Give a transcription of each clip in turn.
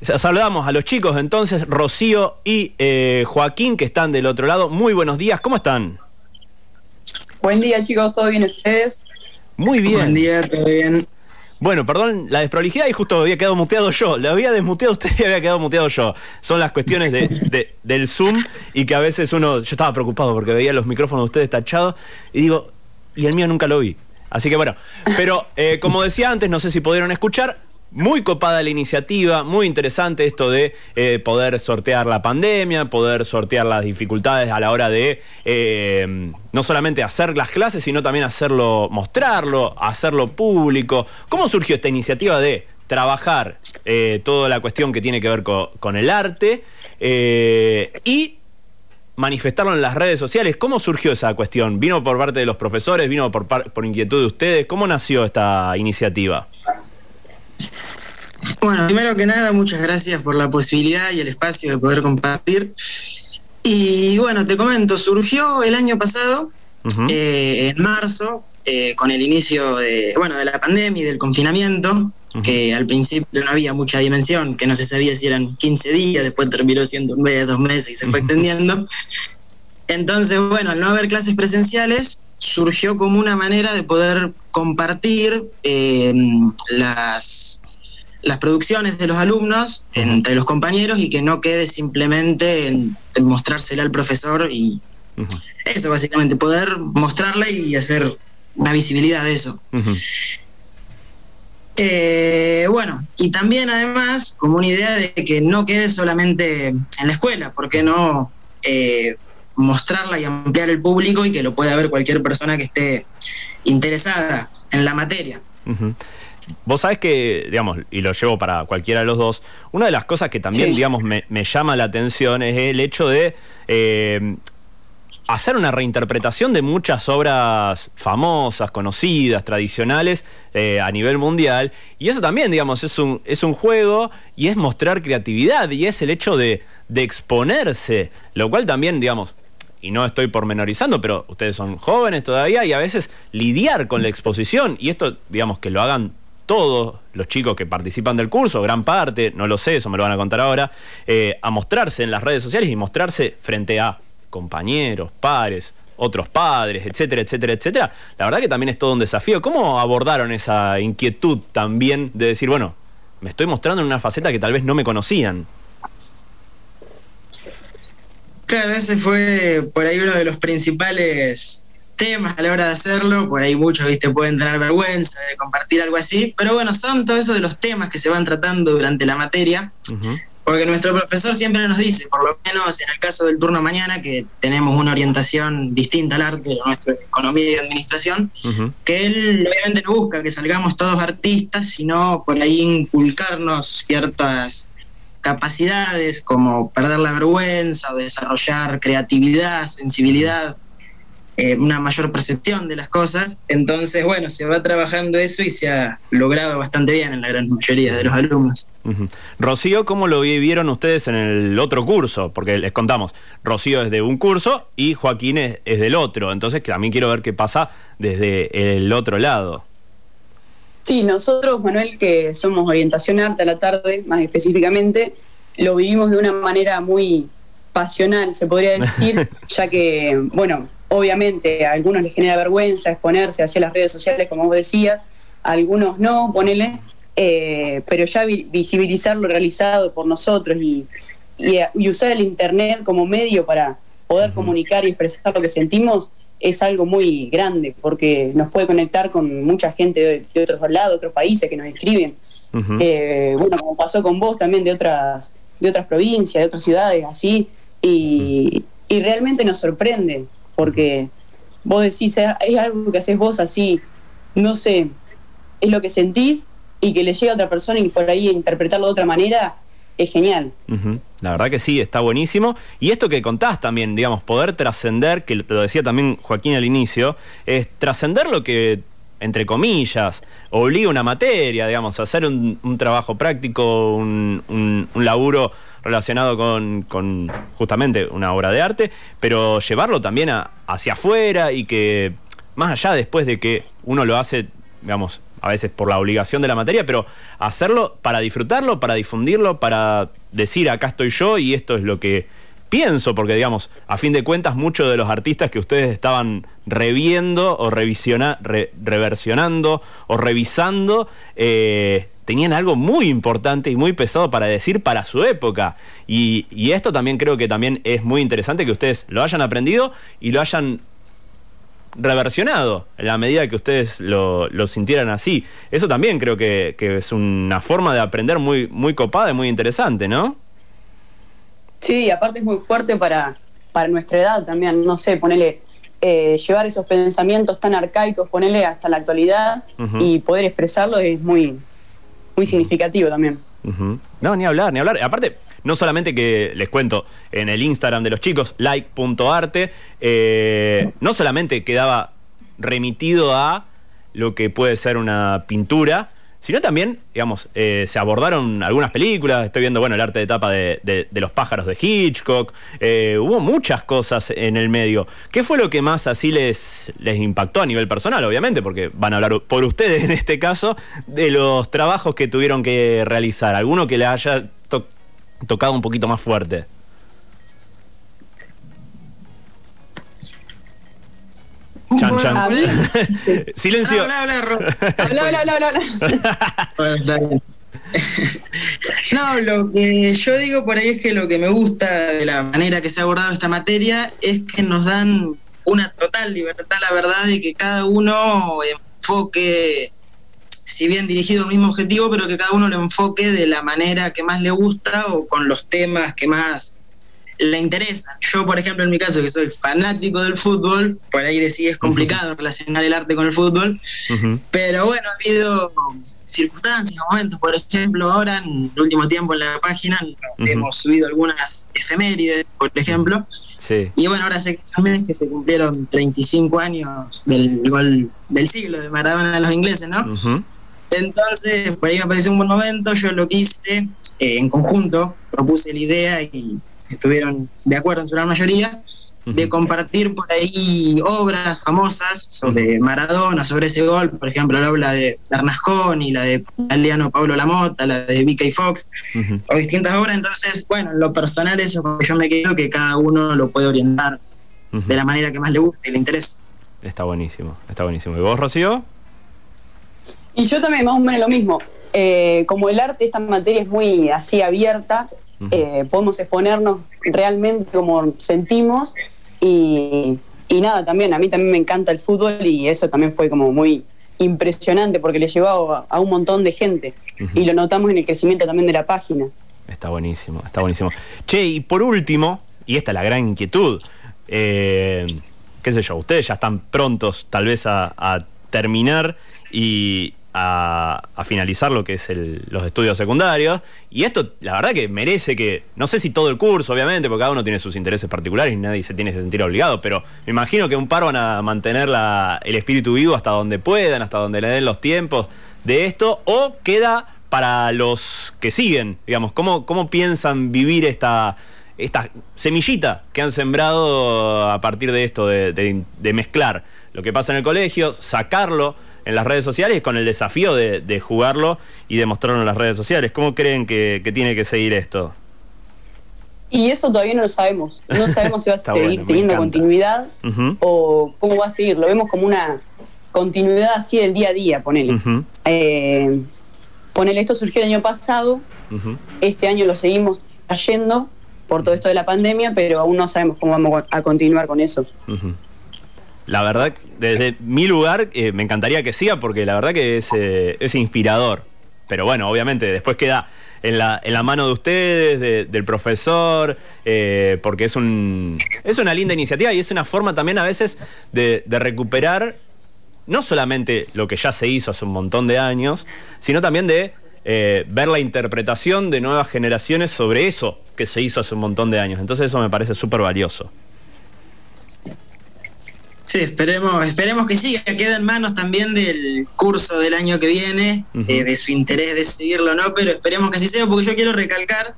Saludamos a los chicos entonces, Rocío y eh, Joaquín, que están del otro lado. Muy buenos días, ¿cómo están? Buen día chicos, ¿todo bien ustedes? Muy bien. Buen día, todo bien. Bueno, perdón la desprolijidad y justo había quedado muteado yo. Le había desmuteado usted y había quedado muteado yo. Son las cuestiones de, del Zoom y que a veces uno. Yo estaba preocupado porque veía los micrófonos de ustedes tachados y digo, y el mío nunca lo vi. Así que bueno, pero eh, como decía antes, no sé si pudieron escuchar, muy copada la iniciativa, muy interesante esto de eh, poder sortear la pandemia, poder sortear las dificultades a la hora de eh, no solamente hacer las clases, sino también hacerlo, mostrarlo, hacerlo público. ¿Cómo surgió esta iniciativa de trabajar eh, toda la cuestión que tiene que ver con, el arte y manifestarlo en las redes sociales? ¿Cómo surgió esa cuestión? ¿Vino por parte de los profesores? ¿Vino por, por inquietud de ustedes? ¿Cómo nació esta iniciativa? Bueno, primero que nada, muchas gracias por la posibilidad y el espacio de poder compartir. Y bueno, te comento, surgió el año pasado, eh, en marzo, eh, con el inicio de, bueno, de la pandemia y del confinamiento, que al principio no había mucha dimensión, que no se sabía si eran 15 días, después terminó siendo un mes, dos meses y se fue extendiendo. Entonces, bueno, al no haber clases presenciales, surgió como una manera de poder compartir eh, las, las producciones de los alumnos entre los compañeros y que no quede simplemente en, mostrársela al profesor y eso básicamente, poder mostrarla y hacer una visibilidad de eso. Eh, bueno, y también además como una idea de que no quede solamente en la escuela, porque no eh, mostrarla y ampliar el público y que lo pueda ver cualquier persona que esté interesada en la materia. Vos sabés que, digamos, y lo llevo para cualquiera de los dos, una de las cosas que también, digamos, me, llama la atención es el hecho de eh, hacer una reinterpretación de muchas obras famosas, conocidas, tradicionales eh, a nivel mundial. Y eso también, digamos, es un, es un juego y es mostrar creatividad y es el hecho de, de exponerse, lo cual también, digamos, y no estoy pormenorizando, pero ustedes son jóvenes todavía y a veces lidiar con la exposición, y esto, digamos, que lo hagan todos los chicos que participan del curso, gran parte, no lo sé, eso me lo van a contar ahora, eh, a mostrarse en las redes sociales y mostrarse frente a compañeros, pares, otros padres, etcétera, etcétera, etcétera. La verdad que también es todo un desafío. ¿Cómo abordaron esa inquietud también de decir, bueno, me estoy mostrando en una faceta que tal vez no me conocían? Claro, ese fue por ahí uno de los principales temas a la hora de hacerlo, por ahí muchos, viste, pueden tener vergüenza de compartir algo así, pero bueno, son todos esos de los temas que se van tratando durante la materia, porque nuestro profesor siempre nos dice, por lo menos en el caso del turno mañana, que tenemos una orientación distinta al arte, de nuestra economía y administración, que él obviamente no busca que salgamos todos artistas, sino por ahí inculcarnos ciertas capacidades como perder la vergüenza desarrollar creatividad, sensibilidad, eh, una mayor percepción de las cosas. Entonces, bueno, se va trabajando eso y se ha logrado bastante bien en la gran mayoría de los alumnos. Rocío, ¿cómo lo vivieron ustedes en el otro curso? Porque les contamos, Rocío es de un curso y Joaquín es, del otro. Entonces, también quiero ver qué pasa desde el otro lado. Sí, nosotros, Manuel, que somos orientación arte a la tarde, más específicamente, lo vivimos de una manera muy pasional, se podría decir, ya que, bueno, Obviamente a algunos les genera vergüenza exponerse hacia las redes sociales, como vos decías, a algunos no, ponele, eh, pero ya visibilizar lo realizado por nosotros y, usar el Internet como medio para poder comunicar y expresar lo que sentimos es algo muy grande, porque nos puede conectar con mucha gente de, otros lados, de otros países que nos escriben. Eh, bueno, como pasó con vos también de otras, de otras provincias, de otras ciudades, así, y, y realmente nos sorprende porque vos decís, es algo que haces vos así, no sé, es lo que sentís y que le llega a otra persona y por ahí interpretarlo de otra manera, es genial. La verdad que sí, está buenísimo. Y esto que contás también, digamos, poder trascender, que lo decía también Joaquín al inicio, es trascender lo que, entre comillas, obliga una materia, digamos, hacer un, trabajo práctico, un, un, un laburo relacionado con, justamente una obra de arte, pero llevarlo también hacia afuera y que más allá después de que uno lo hace, digamos, a veces por la obligación de la materia, pero hacerlo para disfrutarlo, para difundirlo, para decir acá estoy yo y esto es lo que pienso, porque digamos, a fin de cuentas, muchos de los artistas que ustedes estaban reviendo o revisiona, reversionando o revisando, eh, tenían algo muy importante y muy pesado para decir para su época. Y, y, esto también creo que también es muy interesante que ustedes lo hayan aprendido y lo hayan reversionado en la medida que ustedes lo, sintieran así. Eso también creo que, es una forma de aprender muy, muy copada y muy interesante, ¿no? Sí, aparte es muy fuerte para, para nuestra edad también, no sé, ponerle, eh, llevar esos pensamientos tan arcaicos, ponerle hasta la actualidad y poder expresarlo es muy, muy significativo también. No, ni hablar, ni hablar. Aparte, no solamente que les cuento en el Instagram de los chicos, like.arte, eh, no solamente quedaba remitido a lo que puede ser una pintura, sino también, digamos, eh, se abordaron algunas películas, estoy viendo, bueno, el arte de tapa de, los pájaros de Hitchcock, eh, hubo muchas cosas en el medio. ¿Qué fue lo que más así les, les impactó a nivel personal, obviamente, porque van a hablar por ustedes en este caso, de los trabajos que tuvieron que realizar? ¿Alguno que les haya tocado un poquito más fuerte? Chan, chan. Silencio. Habla, habla, habla, habla, habla, No, lo que yo digo por ahí es que lo que me gusta de la manera que se ha abordado esta materia es que nos dan una total libertad, la verdad, de que cada uno enfoque si bien dirigido al mismo objetivo, pero que cada uno lo enfoque de la manera que más le gusta o con los temas que más le interesan. Yo, por ejemplo, en mi caso, que soy fanático del fútbol, por ahí decía es complicado relacionar el arte con el fútbol, pero bueno, ha habido circunstancias, momentos, por ejemplo, ahora en el último tiempo en la página hemos subido algunas efemérides, por ejemplo, y bueno, ahora sé que se cumplieron 35 años del gol del siglo de Maradona a los ingleses, ¿no? Entonces, por ahí me pareció un buen momento, yo lo quise eh, en conjunto, propuse la idea y estuvieron de acuerdo en su gran mayoría, de compartir por ahí obras famosas sobre Maradona, sobre ese gol, por ejemplo, la obra de y la de Aliano Pablo Lamota, la de B.K. Fox, o distintas obras. Entonces, bueno, en lo personal, eso yo me quedo que cada uno lo puede orientar de la manera que más le guste y le interese. Está buenísimo, está buenísimo. ¿Y vos, Rocío? Y yo también, más o menos lo mismo. Eh, como el arte, esta materia es muy así abierta, eh, podemos exponernos realmente como sentimos y, nada, también a mí también me encanta el fútbol y eso también fue como muy impresionante porque le llevó a, un montón de gente y lo notamos en el crecimiento también de la página. Está buenísimo, está buenísimo. Che, y por último, y esta es la gran inquietud, eh, qué sé yo, ustedes ya están prontos tal vez a terminar y, a, finalizar lo que es los estudios secundarios. Y esto, la verdad que merece que, no sé si todo el curso, obviamente, porque cada uno tiene sus intereses particulares y nadie se tiene que sentir obligado, pero me imagino que un par van a mantener el espíritu vivo hasta donde puedan, hasta donde le den los tiempos de esto, o queda para los que siguen, digamos, ¿cómo, cómo piensan vivir esta esta semillita que han sembrado a partir de esto, de, mezclar lo que pasa en el colegio, sacarlo en las redes sociales con el desafío de, jugarlo y demostrarlo en las redes sociales. ¿Cómo creen que, tiene que seguir esto? Y eso todavía no lo sabemos. No sabemos si va a seguir teniendo continuidad o cómo va a seguir. Lo vemos como una continuidad así del día a día, ponele. Eh, ponele, esto surgió el año pasado, este año lo seguimos cayendo por todo esto de la pandemia, pero aún no sabemos cómo vamos a continuar con eso la verdad, desde mi lugar, eh, me encantaría que siga porque la verdad que es, eh, es inspirador. Pero bueno, obviamente después queda en la, en la mano de ustedes, del profesor, eh, porque es, un, es una linda iniciativa y es una forma también a veces de, de recuperar no solamente lo que ya se hizo hace un montón de años, sino también de ver la interpretación de nuevas generaciones sobre eso que se hizo hace un montón de años. Entonces eso me parece súper valioso. Sí, esperemos, esperemos que siga, quede en manos también del curso del año que viene, eh, de su interés de seguirlo o no, pero esperemos que así sea, porque yo quiero recalcar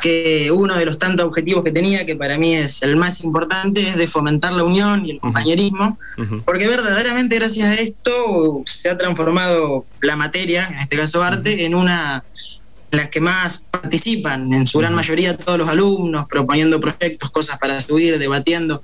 que uno de los tantos objetivos que tenía, que para mí es el más importante, es de fomentar la unión y el compañerismo, porque verdaderamente gracias a esto se ha transformado la materia, en este caso arte, en una las que más participan, en su gran mayoría todos los alumnos, proponiendo proyectos, cosas para subir, debatiendo.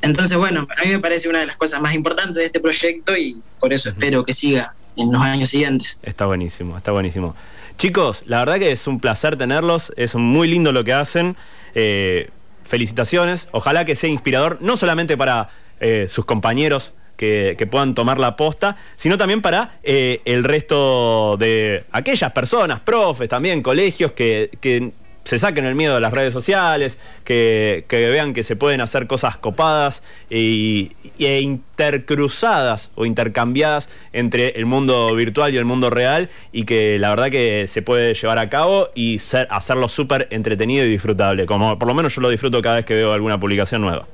Entonces, bueno, a mí me parece una de las cosas más importantes de este proyecto y por eso espero que siga en los años siguientes. Está buenísimo, está buenísimo. Chicos, la verdad que es un placer tenerlos, es muy lindo lo que hacen. Eh, felicitaciones, ojalá que sea inspirador, no solamente para eh, sus compañeros que, puedan tomar la posta, sino también para eh, el resto de aquellas personas, profes también, colegios que, que se saquen el miedo de las redes sociales, que, vean que se pueden hacer cosas copadas e, intercruzadas o intercambiadas entre el mundo virtual y el mundo real y que la verdad que se puede llevar a cabo y hacerlo súper entretenido y disfrutable, como por lo menos yo lo disfruto cada vez que veo alguna publicación nueva.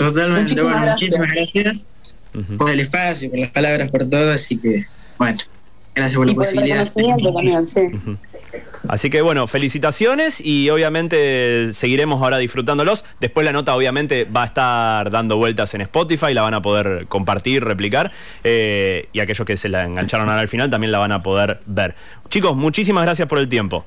Totalmente, muchísimas bueno, gracias. muchísimas gracias por el espacio, por las palabras, por todo, así que bueno, gracias por la posibilidad. también, sí. Así que bueno, felicitaciones y obviamente seguiremos ahora disfrutándolos. Después la nota obviamente va a estar dando vueltas en Spotify, la van a poder compartir, replicar eh, y aquellos que se la engancharon ahora al final también la van a poder ver. Chicos, muchísimas gracias por el tiempo.